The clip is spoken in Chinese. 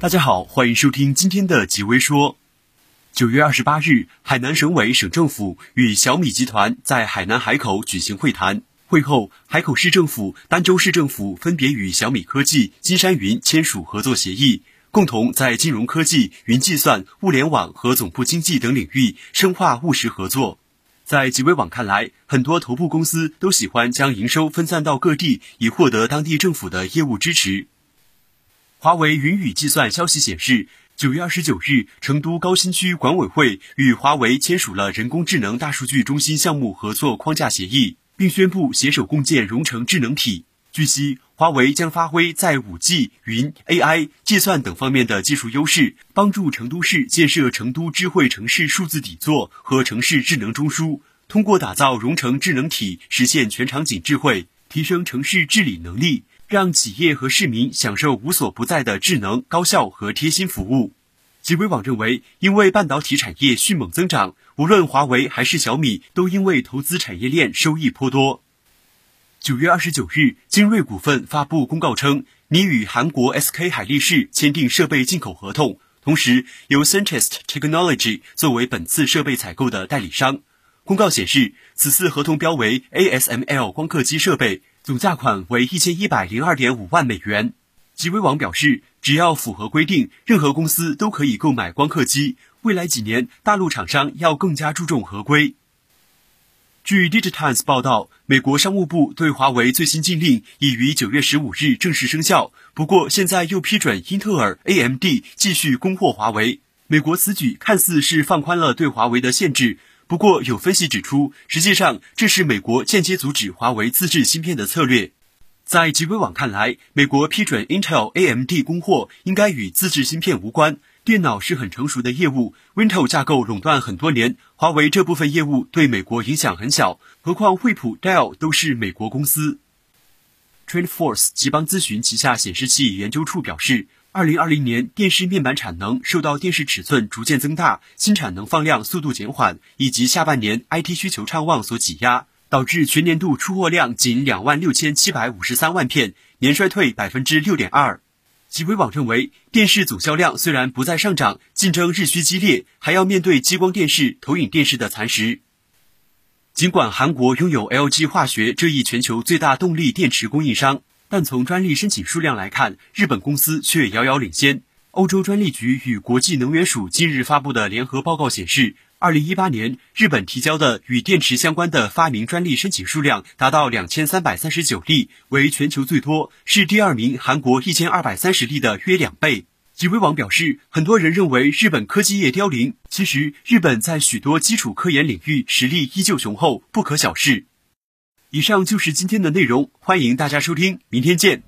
大家好，欢迎收听今天的极微说。九月二十八日，海南省委省政府与小米集团在海南海口举行会谈。会后，海口市政府、儋州市政府分别与小米科技、金山云签署合作协议，共同在金融科技、云计算、物联网和总部经济等领域深化务实合作。在极微网看来，很多头部公司都喜欢将营收分散到各地，以获得当地政府的业务支持。华为云语计算消息显示，九月二十九日，成都高新区管委会与华为签署了人工智能大数据中心项目合作框架协议，并宣布携手共建融成智能体。据悉，华为将发挥在五 G、云、AI、计算等方面的技术优势，帮助成都市建设成都智慧城市数字底座和城市智能中枢，通过打造融成智能体，实现全场景智慧，提升城市治理能力。让企业和市民享受无所不在的智能、高效和贴心服务。极微网认为，因为半导体产业迅猛增长，无论华为还是小米，都因为投资产业链收益颇多。九月二十九日，精锐股份发布公告称，拟与韩国 SK 海力士签订设备进口合同，同时由 Centest Technology 作为本次设备采购的代理商。公告显示，此次合同标为 ASML 光刻机设备。总价款为一千一百零二点五万美元。极微网表示，只要符合规定，任何公司都可以购买光刻机。未来几年，大陆厂商要更加注重合规。据 Digitimes 报道，美国商务部对华为最新禁令已于九月十五日正式生效。不过，现在又批准英特尔、AMD 继续供货华为。美国此举看似是放宽了对华为的限制。不过，有分析指出，实际上这是美国间接阻止华为自制芯片的策略。在极微网看来，美国批准 Intel、AMD 供货应该与自制芯片无关。电脑是很成熟的业务，Intel 架构垄断很多年，华为这部分业务对美国影响很小。何况惠普、Dell 都是美国公司。TrendForce 极邦咨询旗下显示器研究处表示。二零二零年电视面板产能受到电视尺寸逐渐增大、新产能放量速度减缓，以及下半年 IT 需求畅旺所挤压，导致全年度出货量仅两万六千七百五十三万片，年衰退百分之六点二。极微网认为，电视总销量虽然不再上涨，竞争日趋激烈，还要面对激光电视、投影电视的蚕食。尽管韩国拥有 LG 化学这一全球最大动力电池供应商。但从专利申请数量来看，日本公司却遥遥领先。欧洲专利局与国际能源署近日发布的联合报告显示，二零一八年日本提交的与电池相关的发明专利申请数量达到两千三百三十九例，为全球最多，是第二名韩国一千二百三十例的约两倍。极微网表示，很多人认为日本科技业凋零，其实日本在许多基础科研领域实力依旧雄厚，不可小视。以上就是今天的内容，欢迎大家收听，明天见。